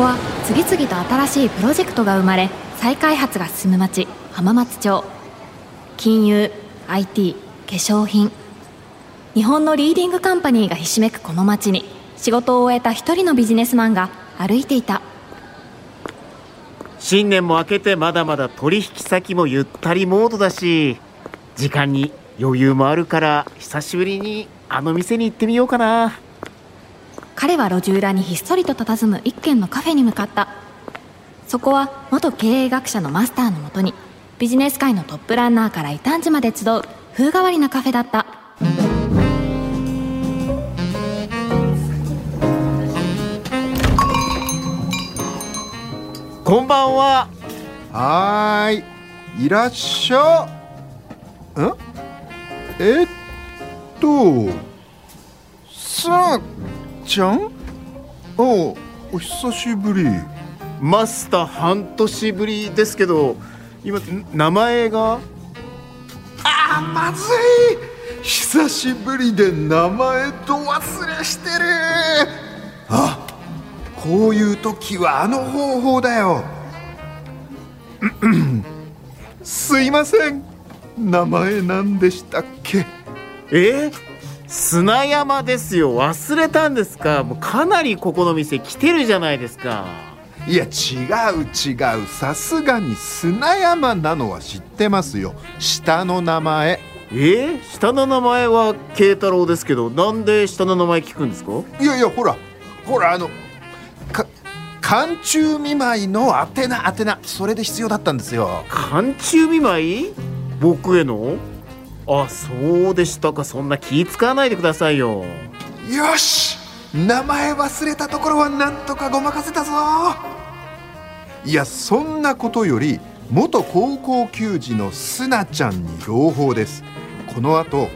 こは次々と新しいプロジェクトが生まれ再開発が進む町浜松町。金融 IT 化粧品。日本のリーディングカンパニーがひしめくこの町に仕事を終えた一人のビジネスマンが歩いていた。新年も明けてまだまだ取引先もゆったりモードだし時間に余裕もあるから久しぶりにあの店に行ってみようかな。彼は路地裏にひっそりと佇む一軒のカフェに向かった。そこは元経営学者のマスターのもとにビジネス界のトップランナーから異端児まで集う風変わりなカフェだった。こんばんは。はーい。いらっしゃん？えっとさあちゃん？おお久しぶりマスター半年ぶりですけど今名前が？あーまずい。久しぶりで名前と忘れしてる。あこういう時はあの方法だよ。すいません。名前何でしたっけ？え？砂山ですよ。忘れたんですか？もうかなりここの店来てるじゃないですか。いや違う違う。さすがに砂山なのは知ってますよ。下の名前。え？ー、下の名前は慶太郎ですけどなんで下の名前聞くんですか？いやいやほら。ほらあのか寒中見舞いの宛名宛名。それで必要だったんですよ。寒中見舞い？僕への？あそうでしたか。そんな気使わないでくださいよ。よし。名前忘れたところはなんとかごまかせたぞ。いやそんなことより元高校球児のすなちゃんに朗報です。この後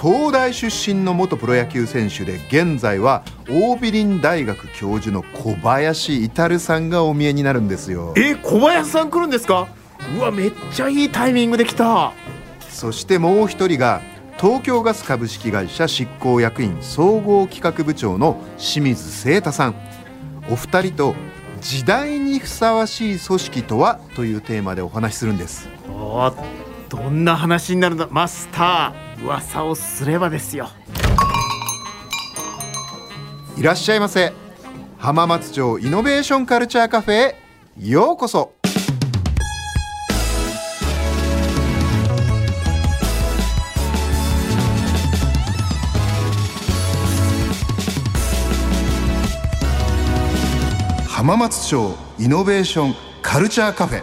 東大出身の元プロ野球選手で現在は桜美林大学教授の小林至さんがお見えになるんですよ。え小林さん来るんですか？うわめっちゃいいタイミングで来たそしてもう一人が東京ガス株式会社執行役員総合企画部長の清水聖太さん。お二人と時代にふさわしい組織とはというテーマでお話しするんです。おどんな話になるんだマスター噂をすればですよ。いらっしゃいませ。浜松町イノベーションカルチャーカフェへようこそ浜松町イノベーションカルチャーカフェ。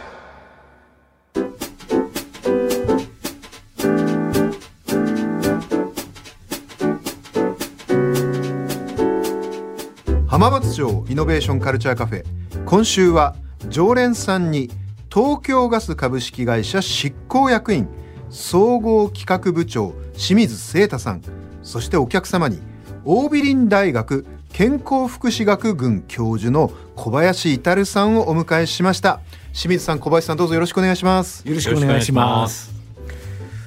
浜松町イノベーションカルチャーカフェ。今週は常連さんに東京ガス株式会社執行役員総合企画部長清水聖太さん。そしてお客様に桜美林大学健康福祉学群教授の小林至さんをお迎えしました。清水さん小林さんどうぞよろしくお願いします。よろしくお願いします。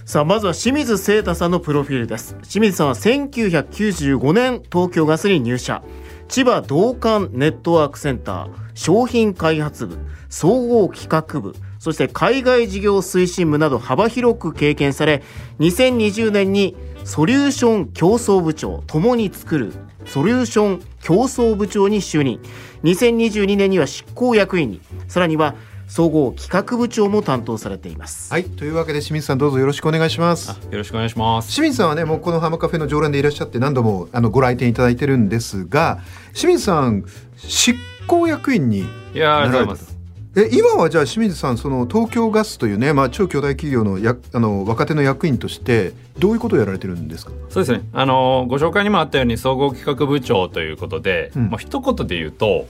さあまずは清水聖太さんのプロフィールです。清水さんは1995年東京ガスに入社。千葉同感ネットワークセンター商品開発部総合企画部そして海外事業推進部など幅広く経験され2020年にソリューション競争部長共に作るソリューション競争部長に就任。2022年には執行役員に。さらには総合企画部長も担当されています。はい。というわけで清水さんどうぞよろしくお願いします。よろしくお願いします。清水さんはねもうこの浜カフェの常連でいらっしゃって何度もあのご来店いただいてるんですが清水さん執行役員にいやありがとうございますえ今はじゃあ清水さんその東京ガスというね、まあ、超巨大企業のやあの若手の役員としてどういうことをやられてるんですか？そうですね。あのご紹介にもあったように総合企画部長ということで、うん。まあ一言で言うと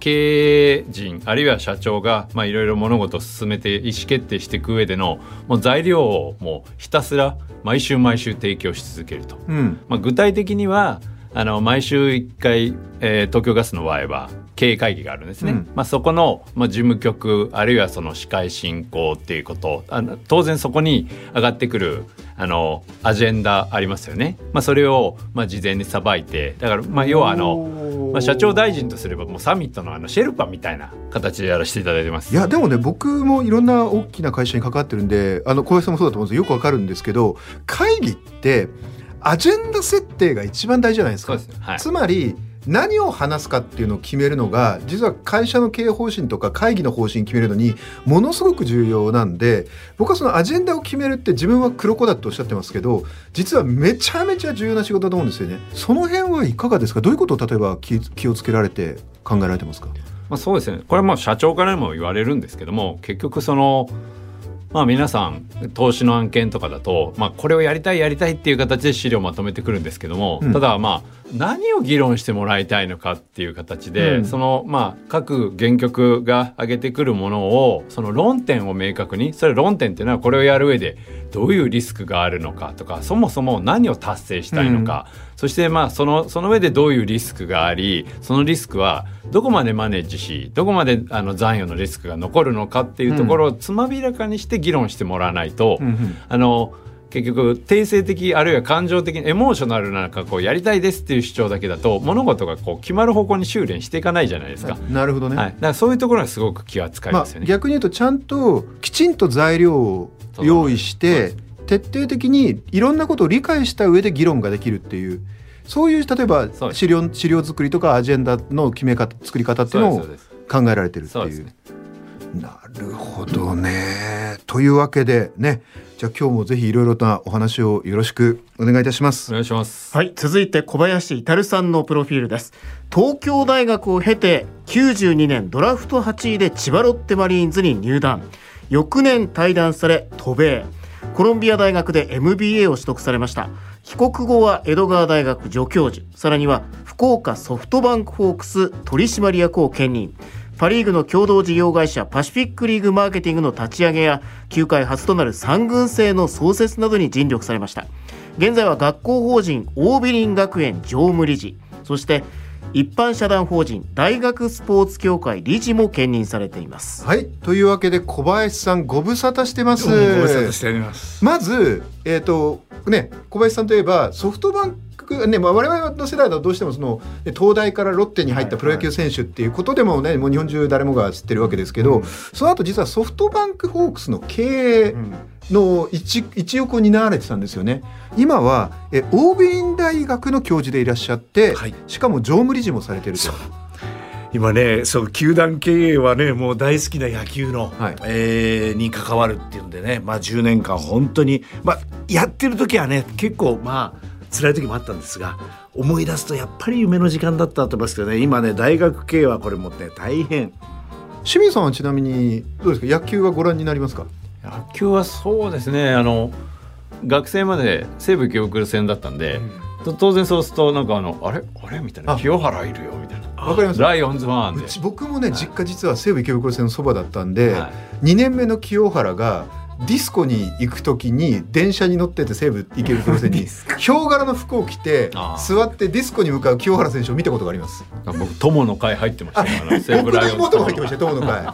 経営陣あるいは社長がまあいろいろ物事を進めて意思決定していく上でのもう材料をもうひたすら毎週毎週提供し続けると、うん。まあ、具体的にはあの毎週1回、えー東京ガスの場合は経営会議があるんですね、うん。まあ、そこの、まあ、事務局あるいはその司会進行っていうことあの当然そこに上がってくるあのアジェンダありますよね、まあ、それを、まあ、事前にさばいてだからまあ要はあの、まあ、社長大臣とすればもうサミットのあのシェルパみたいな形でやらせていただいてます。いやでもね僕もいろんな大きな会社に関わってるんであの小林さんもそうだと思うんですよ。よくわかるんですけど会議ってアジェンダ設定が一番大事じゃないですか。すはい。つまり何を話すかっていうのを決めるのが実は会社の経営方針とか会議の方針決めるのにものすごく重要なんで僕はそのアジェンダを決めるって自分は黒子だっておっしゃってますけど実はめちゃめちゃ重要な仕事だと思うんですよね。その辺はいかがですか？どういうことを例えば気気をつけられて考えられてますか？まあ、そうですね。これはもう社長からも言われるんですけども結局そのまあ皆さん投資の案件とかだと、まあ、これをやりたいやりたいっていう形で資料をまとめてくるんですけども、うん。ただまあ何を議論してもらいたいのかっていう形で、うん。そのまあ各原曲が挙げてくるものをその論点を明確にそれ論点っていうのはこれをやる上でどういうリスクがあるのかとかそもそも何を達成したいのか、そしてまあそのその上でどういうリスクがありそのリスクはどこまでマネージしどこまであの残余のリスクが残るのかっていうところをつまびらかにして議論してもらわないと、あの結局定性的あるいは感情的エモーショナルななんかこうやりたいですっていう主張だけだと物事がこう決まる方向に修練していかないじゃないですか。なるほどね、はい、だからそういうところがすごく気は使いまあますよね。逆に言うとちゃんときちんと材料を用意して徹底的にいろんなことを理解した上で議論ができるっていうそういう例えば資料資料作りとかアジェンダの決め方作り方っていうのを考えられてるっていう。なるほどね。というわけでねじゃあ今日もぜひいろいろなお話をよろしくお願いいたしますお。願いします。はい、続いて小林至さんのプロフィールです。東京大学を経て92年ドラフト8位で千葉ロッテマリーンズに入団。翌年退団され渡米。コロンビア大学で MBA を取得されました。帰国後は江戸川大学助教授、さらには福岡ソフトバンクホークス取締役を兼任。パ・リーグの共同事業会社パシフィックリーグマーケティングの立ち上げや球界初となる三軍制の創設などに尽力されました現在は学校法人大美林学園常務理事そして一般社団法人大学スポーツ協会理事も兼任されていますはいというわけで小林さんご無沙汰してます。ご無沙汰しております。まず、えーとね、小林さんといえばソフトバンク、ねまあ、我々の世代だとどうしてもそのね東大からロッテに入ったプロ野球選手っていうことでもね、もう日本中誰もが知ってるわけですけど、その後実はソフトバンクホークスの経営の一一翼を担われてたんですよね。今はえオービリン大学の教授でいらっしゃって、はいしかも常務理事もされてると。今ねそう球団経営はねもう大好きな野球の、はい。えーに関わるっていうんでねまあ10年間本当にまあやってる時はね結構まあ辛い時もあったんですが思い出すとやっぱり夢の時間だったと思いますけどね今ね大学経営はこれもね大変。清水さんはちなみにどうですか？野球はご覧になりますか？野球はそうですねあの学生まで西武京送戦だったんで、と当然そうするとなんかあのあれ？あれ？みたいな。あ清原いるよみたいなわかります？ライオンズファンで。うち僕もね実家実は西武池袋線のそばだったんで、は2年目の清原がディスコに行く時に電車に乗ってて西武池袋線に。ヒョウ柄の服を着て座ってディスコに向かう清原選手を見たことがあります。僕友の会入ってました西武 僕のライオンズ妹も入ってましたよ友の会。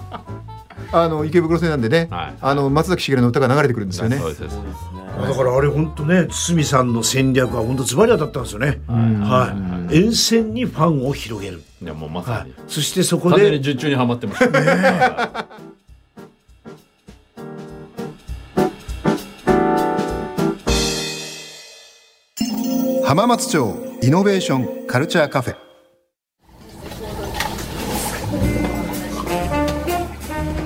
あの池袋線なんでね、はい。あの松崎しげるの歌が流れてくるんですよね。だからあれ本当ね堤さんの戦略は本当ズバリ当たったんですよね、はい、沿線にファンを広げる、いやもうまさに、はい、そしてそこ完全にで術中にはまってました、ね浜松町イノベーションカルチャーカフェ。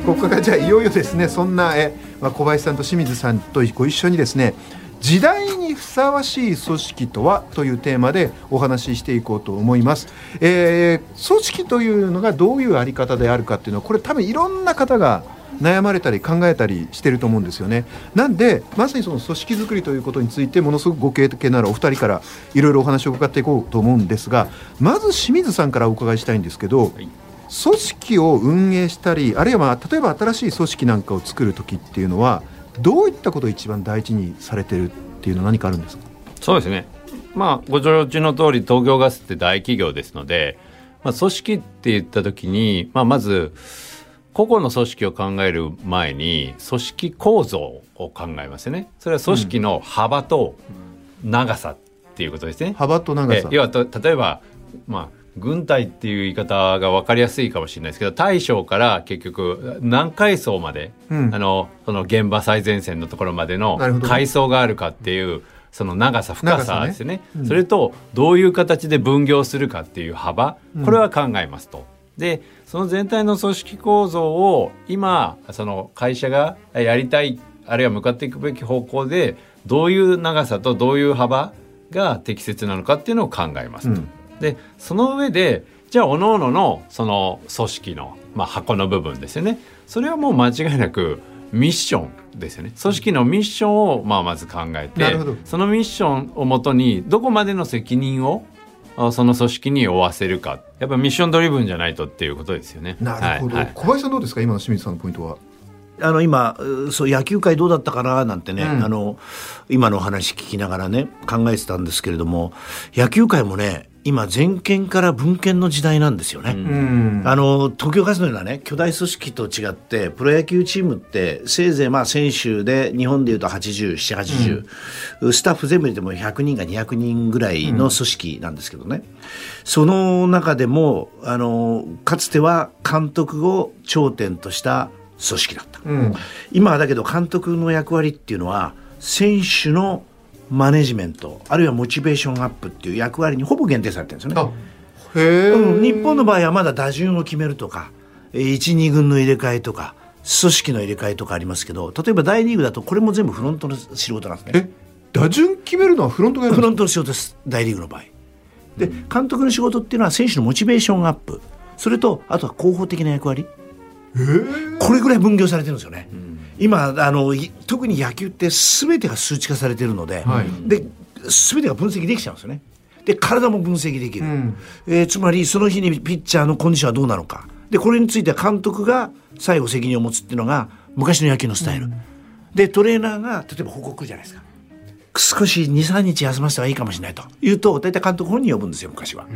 ここからじゃあいよいよですねそんなえ、まあ、小林さんと清水さんとご一緒にですね時代にふさわしい組織とはというテーマでお話ししていこうと思います、えー組織というのがどういうあり方であるかっていうのはこれ多分いろんな方が悩まれたり考えたりしてると思うんですよね。なんでまさにその組織づくりということについてものすごくご経験のあるお二人からいろいろお話を伺っていこうと思うんですがまず清水さんからお伺いしたいんですけど、い組織を運営したりあるいはまあ例えば新しい組織なんかを作る時っていうのはどういったことを一番大事にされてるっていうのは何かあるんですか？そうですね。まあご承知の通り東京ガスって大企業ですので、まあ、組織って言った時に、まあ、まず個々の組織を考える前に組織構造を考えますよね。それは組織の幅と長さっていうことですね。幅と長さ。え要はと例えば、まあ、軍隊っていう言い方が分かりやすいかもしれないですけど大将から結局何階層まで、うん。あのその現場最前線のところまでの階層があるかっていうその長さ深さですよねね。うん。それとどういう形で分業するかっていう幅これは考えますと。でその全体の組織構造を今その会社がやりたいあるいは向かっていくべき方向でどういう長さとどういう幅が適切なのかっていうのを考えますと。うんでその上でじゃあ各々のその組織の、まあ、箱の部分ですよね。それはもう間違いなくミッションですよね。組織のミッションをまあまず考えてなるほど。そのミッションをもとにどこまでの責任をあその組織に負わせるか。やっぱミッションドリブンじゃないとっていうことですよね。なるほど、はいはい。小林さんどうですか？今の清水さんのポイントは。あの今うそう野球界どうだったかな？なんてね、うん。あの今のお話聞きながらね考えてたんですけれども野球界もね今全権から文権の時代なんですよね。うん。あの東京ガスのようなね巨大組織と違ってプロ野球チームってせいぜいまあ選手で日本でいうと807080、スタッフ全部入れても100人か200人ぐらいの組織なんですけどね、その中でもあのかつては監督を頂点とした組織だった、うん。今はだけど監督の役割っていうのは選手のマネジメントあるいはモチベーションアップっていう役割にほぼ限定されてるんですよね。あへえ、うん、日本の場合はまだ打順を決めるとか12軍の入れ替えとか組織の入れ替えとかありますけど例えば大リーグだとこれも全部フロントの仕事なんですね。え打順決めるのはフロントがフロントの仕事です大リーグの場合。で監督の仕事っていうのは選手のモチベーションアップそれとあとは広報的な役割。これぐらい分業されてるんですよね、今あのい特に野球って全てが数値化されてるので,、はい。で全てが分析できちゃうんですよね。で体も分析できる、ん。えーつまりその日にピッチャーのコンディションはどうなのか。でこれについては監督が最後責任を持つっていうのが昔の野球のスタイル、でトレーナーが例えば報告じゃないですか。少し23日休ませた方がいいかもしれないと。言うと大体監督本人呼ぶんですよ昔は、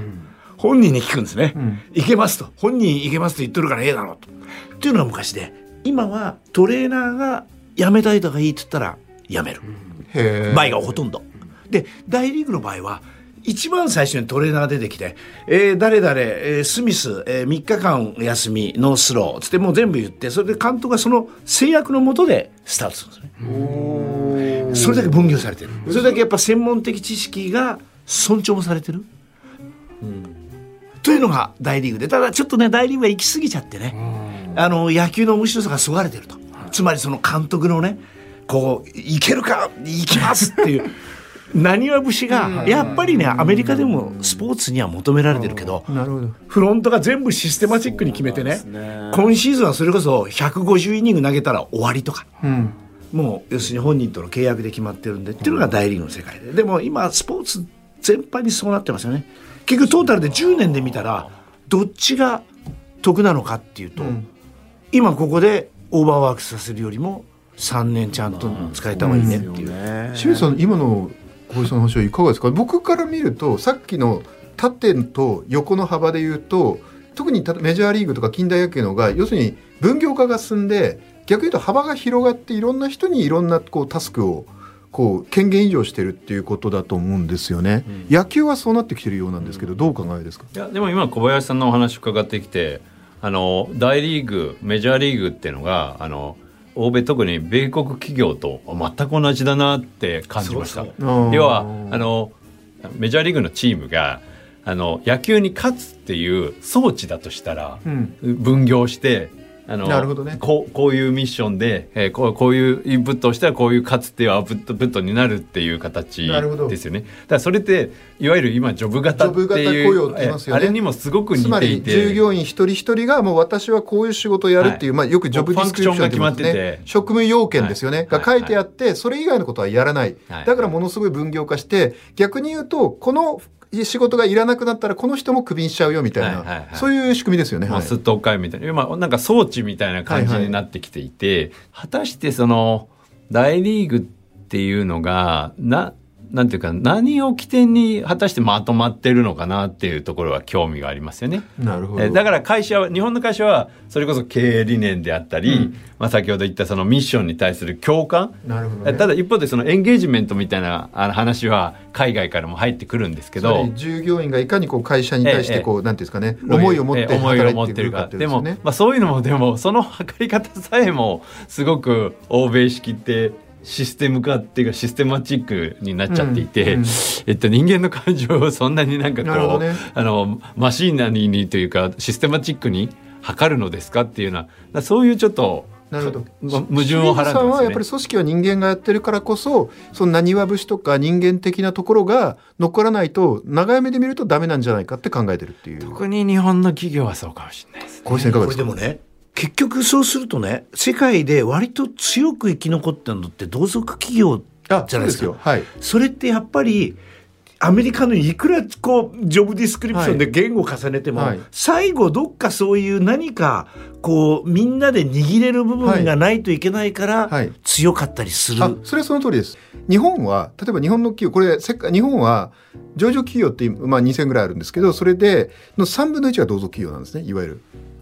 本人に聞くんですね、行けますと。本人行けますと言ってるからええだろうと。っていうのが昔で今はトレーナーが辞めたいとかいいって言ったら辞める、へえ場合がほとんど。で大リーグの場合は一番最初にトレーナーが出てきて「えー誰々、えースミス、えー3日間休みノースロー」つってもう全部言ってそれで監督がその制約のもとでスタートするんですね。それだけ分業されてる。それだけやっぱ専門的知識が尊重もされてる、というのが大リーグで。ただちょっとね大リーグは行き過ぎちゃってねあの野球の面白さがそがれてると。つまりその監督のねこういけるかいきますっていう。何は節がやっぱりねアメリカでもスポーツには求められてるけどなるほど。フロントが全部システマチックに決めてね今シーズンはそれこそ150イニング投げたら終わりとか。うん。もう要するに本人との契約で決まってるんでっていうのが大リーグの世界で。でも今スポーツ全般にそうなってますよね。結局トータルで10年で見たらどっちが得なのかっていうと、今ここでオーバーワークさせるよりも3年ちゃんと使えた方がいいねっていう、清水さん今の小林さんの話はいかがですか？僕から見るとさっきの縦と横の幅で言うと特にたメジャーリーグとか近代野球の方が要するに分業化が進んで逆に言うと幅が広がっていろんな人にいろんなこうタスクをこう権限移譲してるっていうことだと思うんですよね、野球はそうなってきてるようなんですけどどうお考えですか？いやでも今小林さんのお話伺ってきてあの大リーグメジャーリーグっていうのがあの欧米特に米国企業と全く同じだなって感じました。要はあのメジャーリーグのチームがあの野球に勝つっていう装置だとしたら、うん。分業してあのなるほどね。こうこういうミッションで、えーこうこういうインプットをしたらこういう勝つっていうアウトプットになるっていう形なるほど。ですよね。だからそれっていわゆる今ジョブ型っていう雇用って言いますよね。えーあれにもすごく似つまりていて従業員一人一人がもう私はこういう仕事をやるっていう、はい。まあ、よくジョブディスクリプションって言います職務要件ですよね、はい。が書いてあって、それ以外のことはやらない、はい。だからものすごい分業化して逆に言うとこの仕事がいらなくなったらこの人もクビにしちゃうよみたいな、はいはいはい。そういう仕組みですよね。はい。まあ、すっと会みたいな、まあ、なんか装置みたいな感じになってきていて、果たしてその大リーグっていうのがななんていうか何を起点に果たしてまとまってるのかなっていうところは興味がありますよね。なるほど。えだから会社は日本の会社はそれこそ経営理念であったり、まあ、先ほど言ったそのミッションに対する共感。なるほどね。えただ一方でそのエンゲージメントみたいなあの話は海外からも入ってくるんですけど。り従業員がいかにこう会社に対してこう、なんていうんですかねええ思いを持ってええ思いを働持ってるかでも、ことですよね。まあ、そういうのもでもその 測り方さえもすごく欧米式ってシステム化っていうかシステマチックになっちゃっていて、うんうん。えっと、人間の感情をそんなになんかこう、ね。あのマシーナリーにというかシステマチックに測るのですかっていうのはだからそういうちょっとなるほど。ま矛盾をはらんで清水さんはやっぱり。組織は人間がやってるからこそそのなにわ節とか人間的なところが残らないと長い目で見るとダメなんじゃないかって考えてるっていう。特に日本の企業はそうかもしれないですね。これでもね結局そうするとね世界で割と強く生き残ってるのって同族企業あじゃないですか。そうよ。はい。それってやっぱりアメリカのいくらこうジョブディスクリプションで言語を重ねても、はい。最後どっかそういう何かこうみんなで握れる部分がないといけないから、はい。強かったりする、あそれはその通りです。日本は例えば日本の企業これ日本は上場企業って、まあ、2000ぐらいあるんですけどそれでの3分の1が同族企業なんですねいわゆる。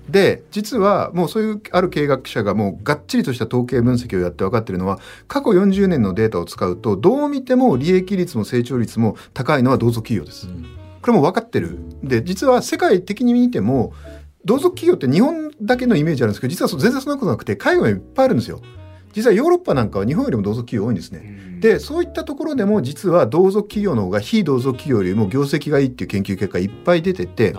で実はもうそういうある経営学者がもうがっちりとした統計分析をやって分かってるのは過去40年のデータを使うとどう見ても利益率も成長率も高いのは同族企業です。これも分かってるで実は世界的に見ても同族企業って日本だけのイメージあるんですけど実はそう全然そんなことなくて海外にいっぱいあるんですよ。実はヨーロッパなんかは日本よりも同族企業多いんですね。でそういったところでも実は同族企業の方が非同族企業よりも業績がいいっていう研究結果いっぱい出てて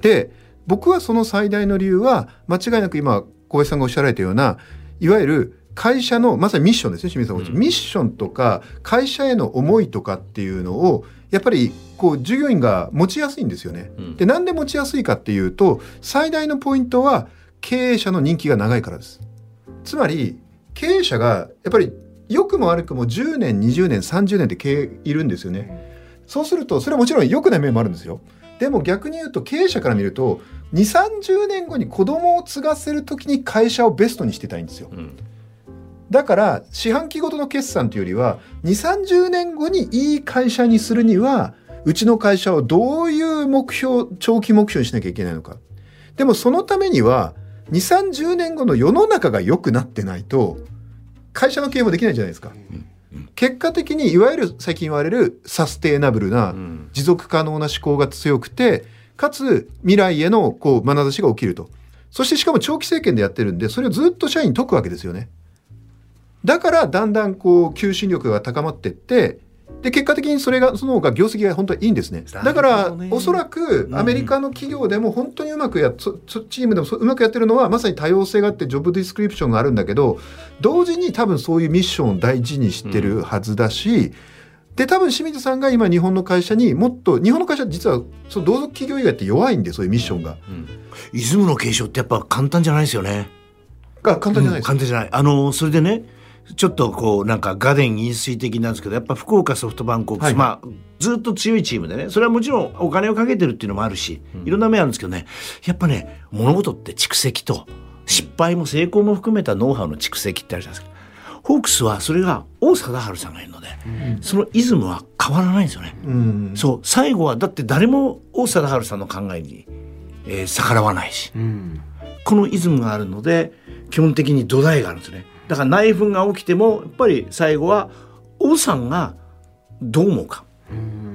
で僕はその最大の理由は間違いなく今小林さんがおっしゃられたようないわゆる会社のまさにミッションですね清水さんうんミッションとか会社への思いとかっていうのをやっぱりこう従業員が持ちやすいんですよね。うんでなんで持ちやすいかっていうと最大のポイントは経営者の人気が長いからです。つまり経営者がやっぱり良くも悪くも10年20年30年って経営いるんですよね。そうするとそれはもちろん良くない面もあるんですよ。でも逆に言うと経営者から見ると2 3 0年後に子供を継がせる時に会社をベストにしてたいんですよ。うんだから四半期ごとの決算というよりは2 3 0年後にいい会社にするにはうちの会社をどういう目標長期目標にしなきゃいけないのかでもそのためには2 3 0年後の世の中が良くなってないと会社の経営もできないじゃないですか。結果的にいわゆる最近言われるサステイナブルなうん持続可能な思考が強くてかつ未来へのこう眼差しが起きると。そしてしかも長期政権でやってるんでそれをずっと社員に解くわけですよね。だからだんだんこう求心力が高まってってで結果的にそれがその方が業績が本当にいいんですね。だかならおそらくアメリカの企業でも本当にうまくやっチームでもそううまくやってるのはまさに多様性があってジョブディスクリプションがあるんだけど同時に多分そういうミッションを大事にしてるはずだし、で多分清水さんが今日本の会社にもっと日本の会社実はその同族企業以外って弱いんでそういうミッションが。うんイズムの継承ってやっぱ簡単じゃないですよね。が簡単じゃないうん簡単じゃない。あのそれでねちょっとこうなんかガデン飲水的なんですけどやっぱ福岡ソフトバンクホークス、はいまあずっと強いチームでねそれはもちろんお金をかけてるっていうのもあるし、いろんな面あるんですけどねやっぱね物事って蓄積と失敗も成功も含めたノウハウの蓄積ってあるじゃないですか。ホークスはそれが王貞治さんがいるので、そのイズムは変わらないんですよね。うん。そう最後はだって誰も王貞治さんの考えに、えー逆らわないし、このイズムがあるので基本的に土台があるんですね。だから内紛が起きてもやっぱり最後は王さんがどう思うか、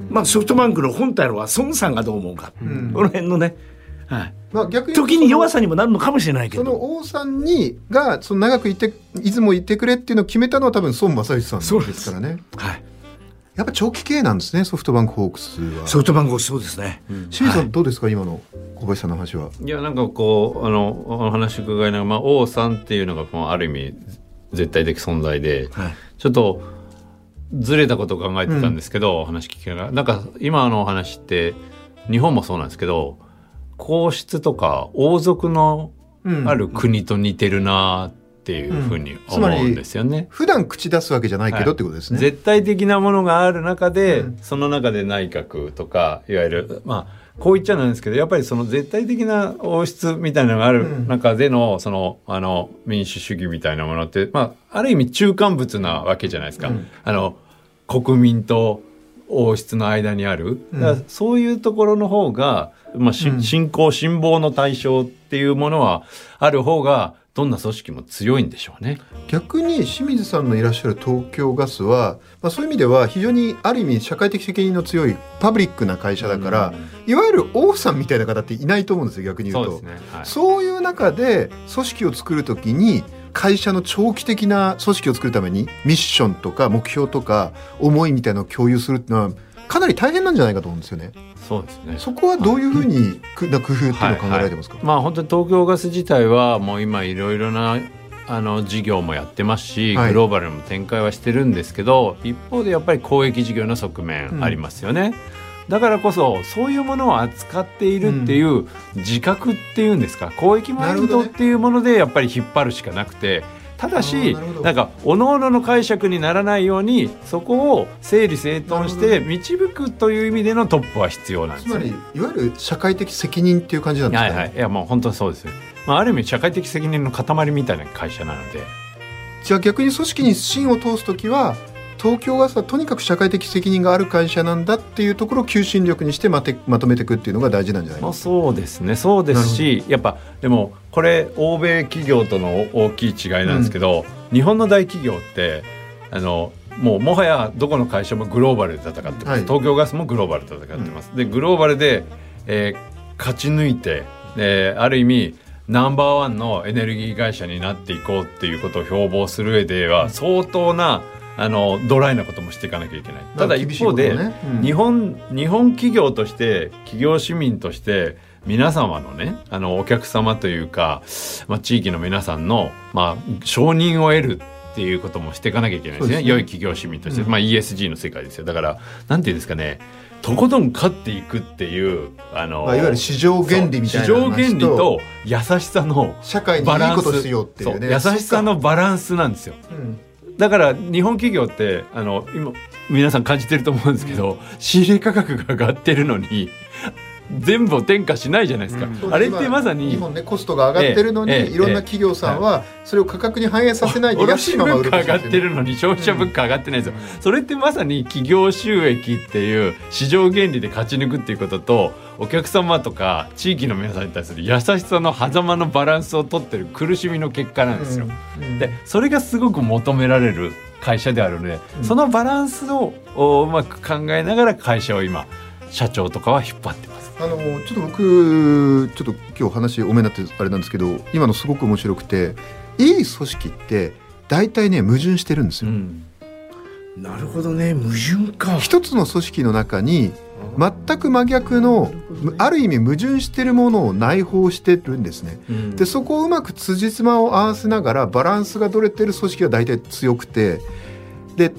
まあソフトバンクの本体のは孫さんがどう思うか、ん。この辺のね、はい、まあ、逆に時に弱さにもなるのかもしれないけそどの王さんにがその長くいて出雲いてくれっていうのを決めたのは多分孫正義さんですからね。はい、やっぱ長期経営なんですねソフトバンクホークスは。ソフトバンクそうですね、清水さんどうですか、今の小林さんの話は。いやなんかこうあのお話伺いながら、まあ、王さんっていうのがまあある意味絶対的存在で、はい。ちょっとずれたことを考えてたんですけど、お話聞きながら。なんか今のお話って日本もそうなんですけど皇室とか王族のうん。ある国と似てるなっていうふうに思うんですよね。普段口出すわけじゃないけどはい。ってことですね、絶対的なものがある中で、うん。その中で内閣とかいわゆるまあこう言っちゃなんですけどやっぱりその絶対的な王室みたいなのがある中での、そのあの民主主義みたいなものって、まあ、ある意味中間物なわけじゃないですか。うん。あの国民と王室の間にある、そういうところの方が、まあしうん信仰信望の対象っていうものはある方がどんな組織も強いんでしょうね。逆に清水さんのいらっしゃる東京ガスは、まあ、そういう意味では非常にある意味社会的責任の強いパブリックな会社だから、いわゆる王さんみたいな方っていないと思うんですよ逆に言うとそうね。はいそういう中で組織を作るときに会社の長期的な組織を作るためにミッションとか目標とか思いみたいなのを共有するっていうのはかなり大変なんじゃないかと思うんですよね。そうですね。そこはどういうふうにくな工夫っていうのを考えられてますか、まあ本当に東京ガス自体はもう今いろいろなあの事業もやってますし、はい。グローバルにも展開はしてるんですけど一方でやっぱり公益事業の側面ありますよね。だからこそそういうものを扱っているっていう自覚っていうんですか？公益マインドっていうものでやっぱり引っ張るしかなくてただしなんか各々の解釈にならないようにそこを整理整頓して導くという意味でのトップは必要なんですつまりいわゆる社会的責任っていう感じなんですかね。はいはい、いやもう本当にそうです。よ、まあ、ある意味社会的責任の塊みたいな会社なので。じゃあ逆に組織に芯を通す時は東京ガスはとにかく社会的責任がある会社なんだっていうところを求心力にしてまてまとめていくっていうのが大事なんじゃないまあ、かそうですね。そうですしやっぱでもこれ欧米企業との大きい違いなんですけど、日本の大企業ってあのもうもはやどこの会社もグローバルで戦ってます、はい。東京ガスもグローバルで戦ってます、でグローバルで、えー勝ち抜いて、えーある意味ナンバーワンのエネルギー会社になっていこうっていうことを標榜する上では相当なあのドライなこともしていかなきゃいけない。ただ一方で、ね。うん。日本日本企業として企業市民として皆様のねあのお客様というか、まあ、地域の皆さんの、まあ、承認を得るっていうこともしていかなきゃいけないですね。ね。良い企業市民として、うん。まあ、ESG の世界ですよ。だからなんていうんですかね。とことん勝っていくっていうあの、まあ、いわゆる市場原理みたいな市場原理話とと優しさの社会にいバランスいことしようっていうね。優しさのバランスなんですよ。うんだから日本企業ってあの今皆さん感じてると思うんですけど、仕入れ価格が上がってるのに全部を転嫁しないじゃないですか、うん。あれってまさに日本ねコストが上がってるのに、ええええいろんな企業さんはそれを価格に反映させないで安卸いまま売る上がってるのに消費者物価上がってないんですよ、それってまさに企業収益っていう市場原理で勝ち抜くっていうこととお客様とか地域の皆さんに対する優しさの狭間のバランスを取ってる苦しみの結果なんですよ、うん。でそれがすごく求められる会社であるので、そのバランスをおうまく考えながら会社を今社長とかは引っ張ってます。あのちょっと僕ちょっと今日話多めになってあれなんですけど今のすごく面白くていい組織って大体ね矛盾してるんですよ。なるほどね矛盾か。一つの組織の中に全く真逆のある意味矛盾してるものを内包してるんですね。でそこをうまく辻褄を合わせながらバランスが取れてる組織が大体強くてで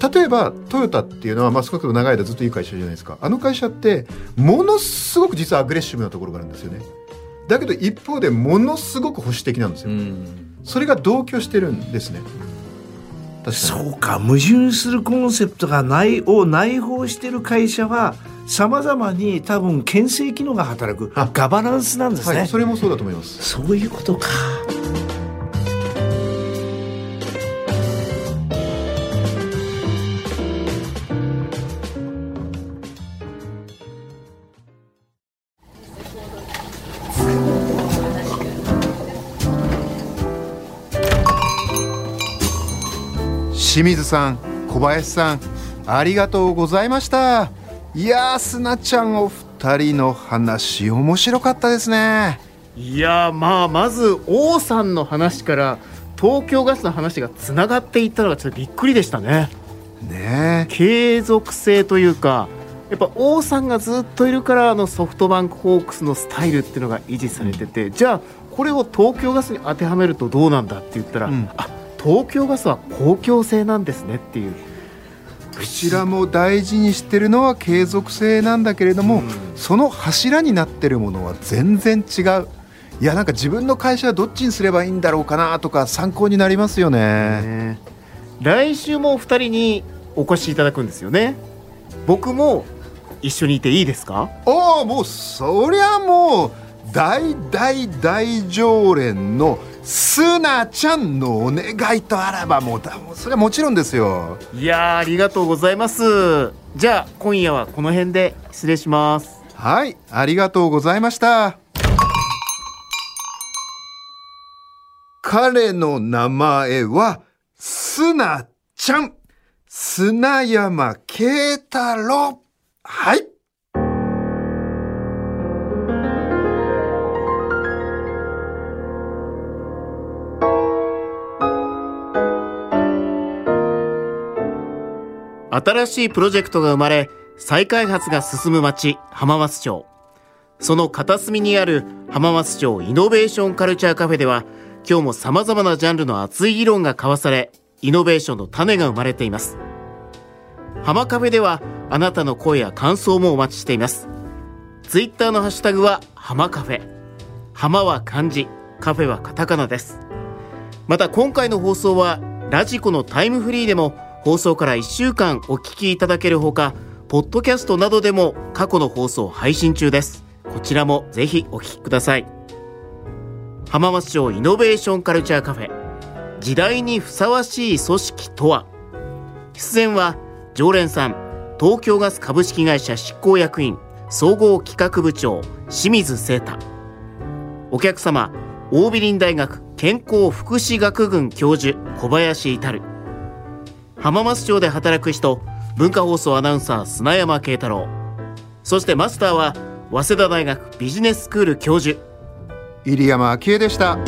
例えばトヨタっていうのは、まあ、少なくとも長い間ずっといい会社じゃないですか。あの会社ってものすごく実はアグレッシブなところがあるんですよね。だけど一方でものすごく保守的なんですよ、それが同居してるんですね。そうか。矛盾するコンセプトが内を内包してる会社はさまざまに多分牽制機能が働くあガバナンスなんですね、はい、それもそうだと思いますそういうことか清水さん小林さんありがとうございました。いやーすなちゃんお二人の話面白かったですね。いやーまあまず王さんの話から東京ガスの話がつながっていったのがちょっとびっくりでしたね。ね継続性というかやっぱ王さんがずっといるからあのソフトバンクホークスのスタイルっていうのが維持されてて、じゃあこれを東京ガスに当てはめるとどうなんだって言ったら、うん。あ東京ガスは公共性なんですねっていう。こちらも大事にしてるのは継続性なんだけれども、その柱になってるものは全然違う。いやなんか自分の会社はどっちにすればいいんだろうかなとか参考になりますよね。ね。来週もお二人にお越しいただくんですよね。僕も一緒にいていいですか？おおもうそりゃもう大大大常連のすなちゃんのお願いとあらばもうだもうそれはもちろんですよ。いやーありがとうございます。じゃあ今夜はこの辺で失礼します。はいありがとうございました。彼の名前はすなちゃん。砂山慶太郎。はい新しいプロジェクトが生まれ再開発が進む町浜松町。その片隅にある浜松町イノベーションカルチャーカフェでは今日も様々なジャンルの熱い議論が交わされイノベーションの種が生まれています。浜カフェではあなたの声や感想もお待ちしています。ツイッターのハッシュタグは浜カフェ。浜は漢字。カフェはカタカナです。また今回の放送はラジコのタイムフリーでも放送から1週間お聞きいただけるほかポッドキャストなどでも過去の放送配信中です。こちらもぜひお聞きください。浜松町イノベーションカルチャーカフェ時代にふさわしい組織とは？出演は常連さん東京ガス株式会社執行役員総合企画部長清水聖太。お客様桜美林大学健康福祉学群教授小林至。浜松町で働く人文化放送アナウンサー砂山慶太郎。そしてマスターは早稲田大学ビジネススクール教授。入山昭恵でした。